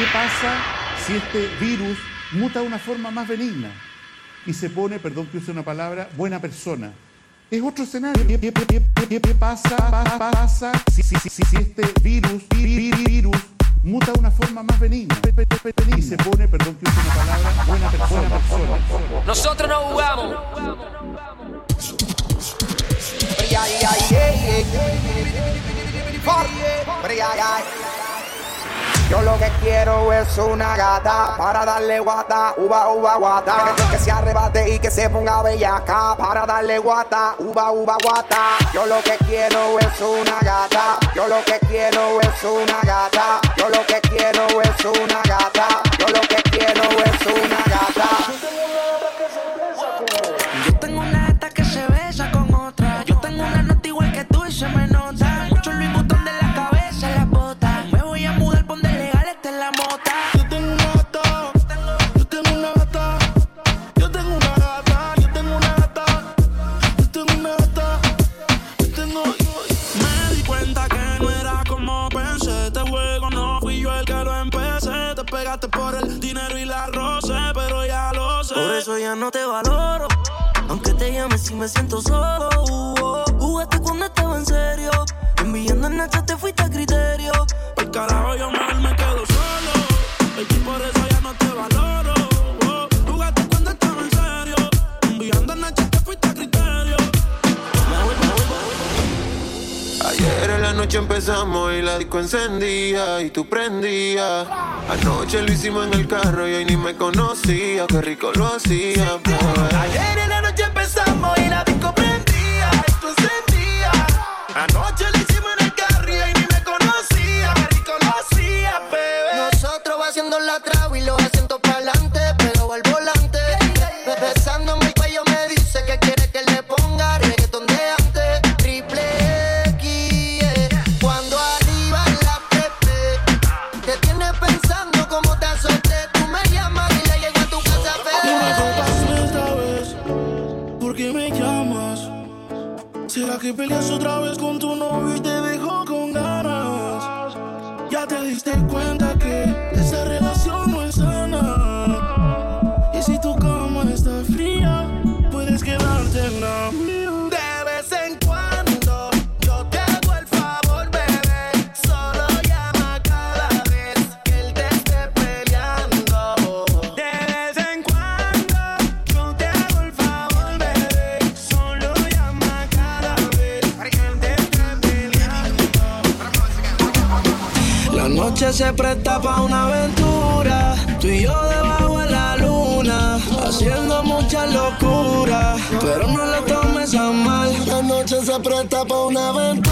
¿Qué pasa si este virus muta de una forma más benigna y se pone, perdón que use una palabra, buena persona? Es otro escenario. ¿Qué, qué- qué- qué- qué pasa, pasa, pasa si, si- si- si este virus, vi- vi- virus muta de una forma más benigna y se pone, perdón que use una palabra, buena persona? Buena persona. Nosotros no jugamos. Yo lo que quiero es una gata para darle guata, uva, uva, guata. Que, se arrebate y que se ponga bellaca para darle guata, uva, uva, guata. Yo lo que quiero es una gata. Yo lo que quiero es una gata. Yo lo que quiero es una gata. Yo lo que quiero es una gata. El dinero y la roce, pero ya lo sé. Por eso ya no te valoro. Aunque te llame si me siento solo. Uh, oh. Jugaste cuando estaba en serio. Enviando en Nacha te fuiste a criterio. Por carajo yo mejor me quedo solo. Y por eso ya no te valoro. Noche empezamos y la disco encendía y tú prendías. Anoche lo hicimos en el carro y hoy ni me conocía. Qué rico lo hacía, bebé. Ayer en la noche empezamos y la disco prendía, esto encendía. Anoche lo se presta para una aventura.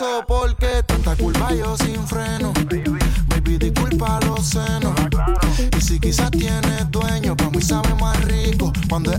paso porque tanta culpa yo sin freno. Baby, disculpa los senos. Y si quizás tienes dueño, pues para mí sabe más rico cuando es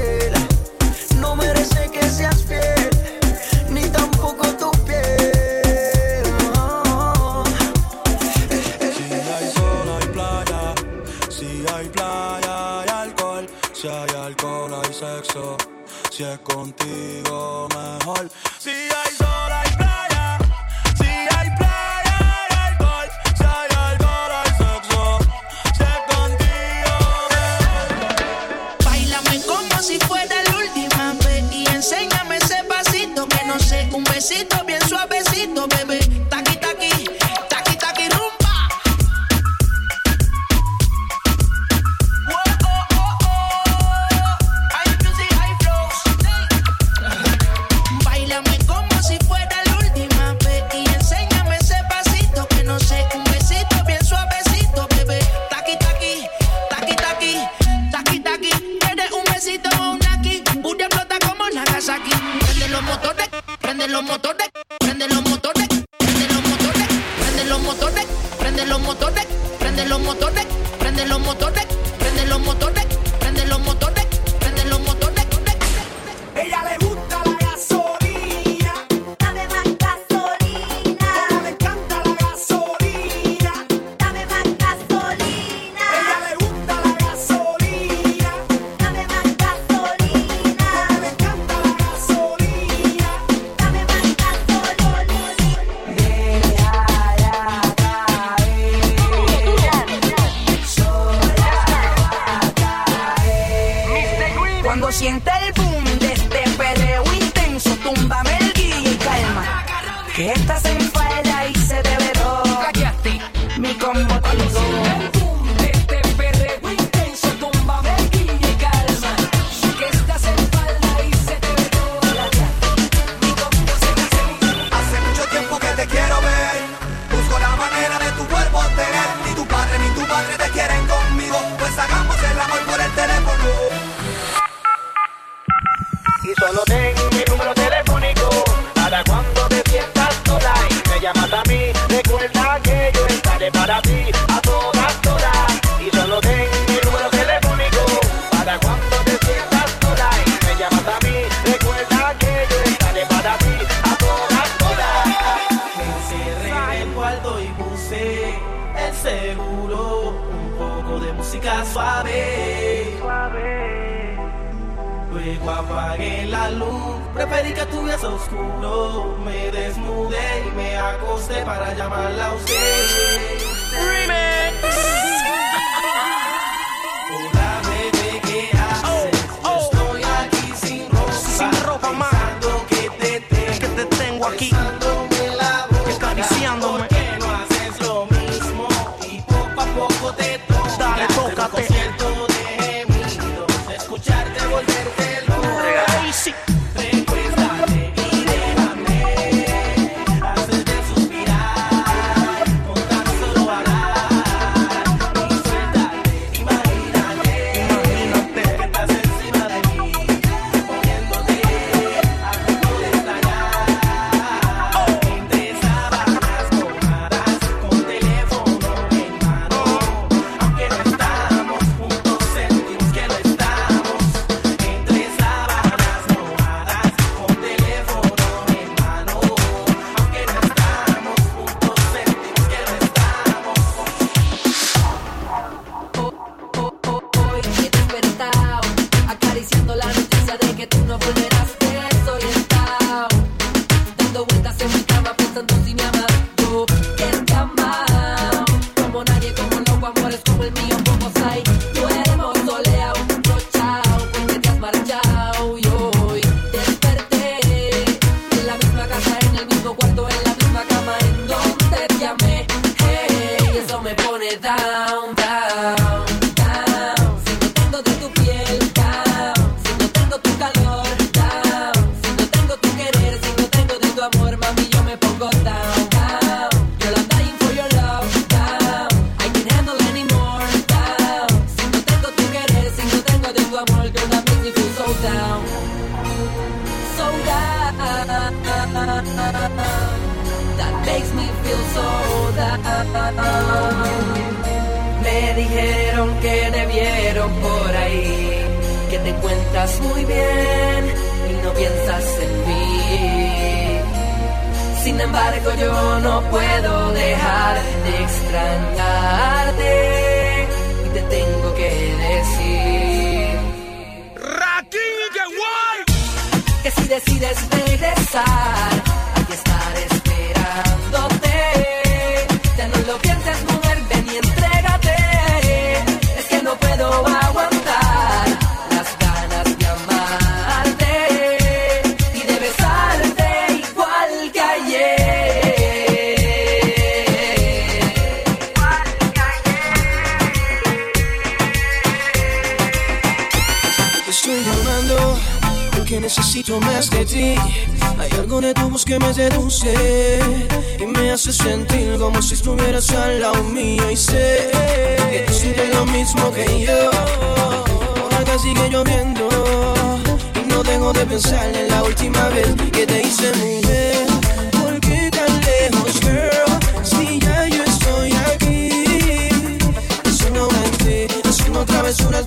cola y sexo. Si es contigo, mejor. Si Luego apagué la luz, preferí que estuviese oscuro. Me desnudé y me acosté para llamarla a usted. poderás Me dijeron que te vieron por ahí, que te cuentas muy bien y no piensas en mí. Sin embargo, yo no puedo dejar de extrañarte y te tengo que decir. Raquín, guay! Que si decides regresar ojos que me seduce y me hace sentir como si estuvieras al lado mío y sé que tú sientes lo mismo que yo. Ahora sigue lloviendo y no dejo de pensar en la última vez que te hice mujer. ¿Por qué tan lejos, girl? Si ya yo estoy aquí haciendo travesuras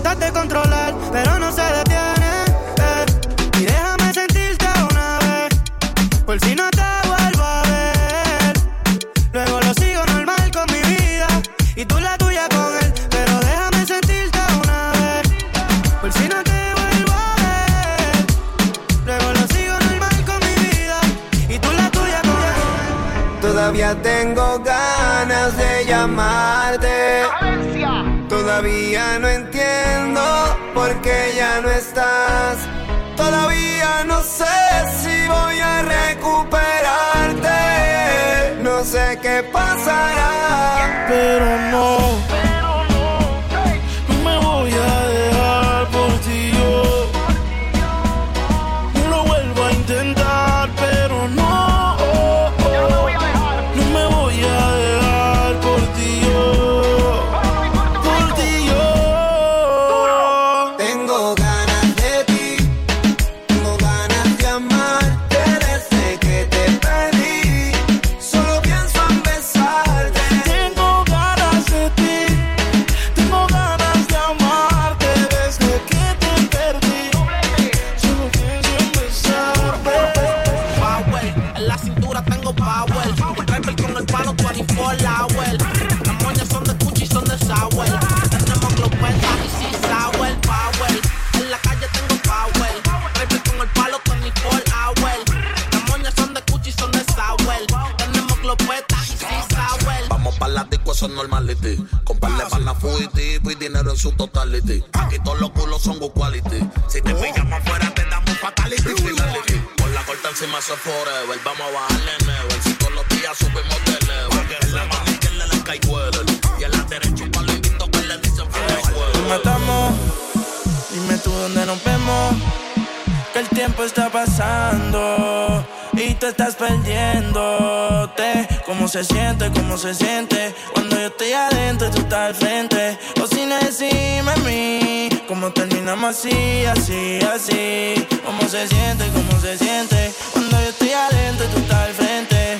pecar, lo Todavía no entiendo por qué ya no estás. Todavía no sé si voy a recuperarte. No sé qué pasará. Pero no corta encima eso es forever. Vamos a bajarle never. Si todos los días subimos de level. En la mano izquierda le cae weather. Y en la derecha un palo invito que le dicen Nos matamos, dime tú dónde nos vemos. Que el tiempo está pasando y tú estás perdiéndote. ¿Cómo se siente? ¿Cómo se siente? Cuando yo estoy adentro y tú estás al frente. O sin decirme a mí, ¿cómo terminamos así, así, así? ¿Cómo se siente? ¿Cómo se siente? Estoy adentro y tú estás al frente.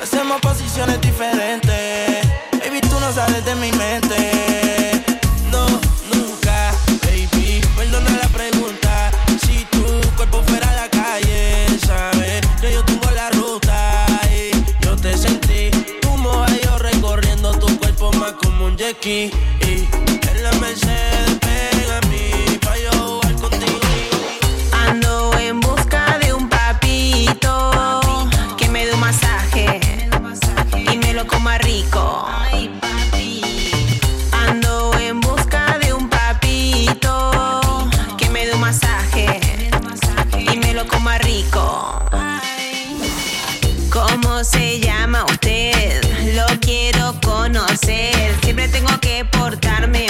Hacemos posiciones diferentes. Baby, tú no sales de mi mente. No, nunca, baby. Perdona la pregunta. Si tu cuerpo fuera a la calle, sabes que yo tengo la ruta. Y yo te sentí como yo recorriendo tu cuerpo más como un jet ¿Cómo se llama usted? Lo quiero conocer. Siempre tengo que portarme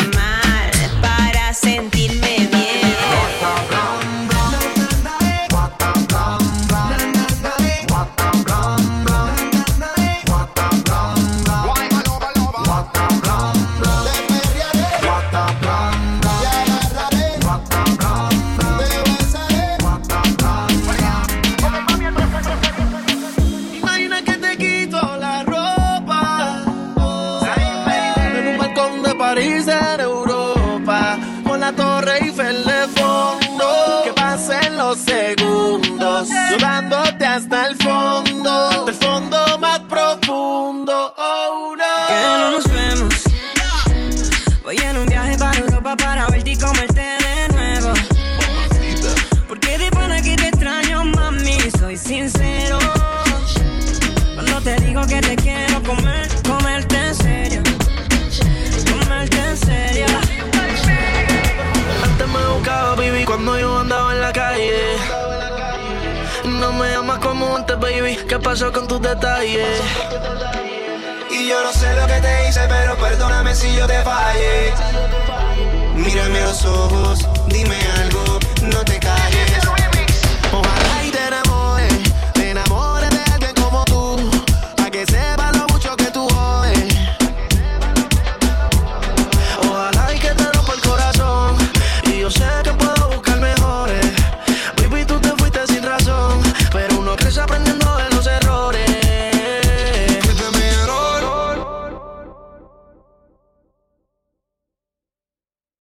Europa Con la torre Eiffel de fondo Que pasen los segundos Llevándote hasta el fondo ¿Qué pasó con tus detalles? Y yo no sé lo que te hice, pero perdóname si yo te fallé. Mírame a los ojos, dime algo. No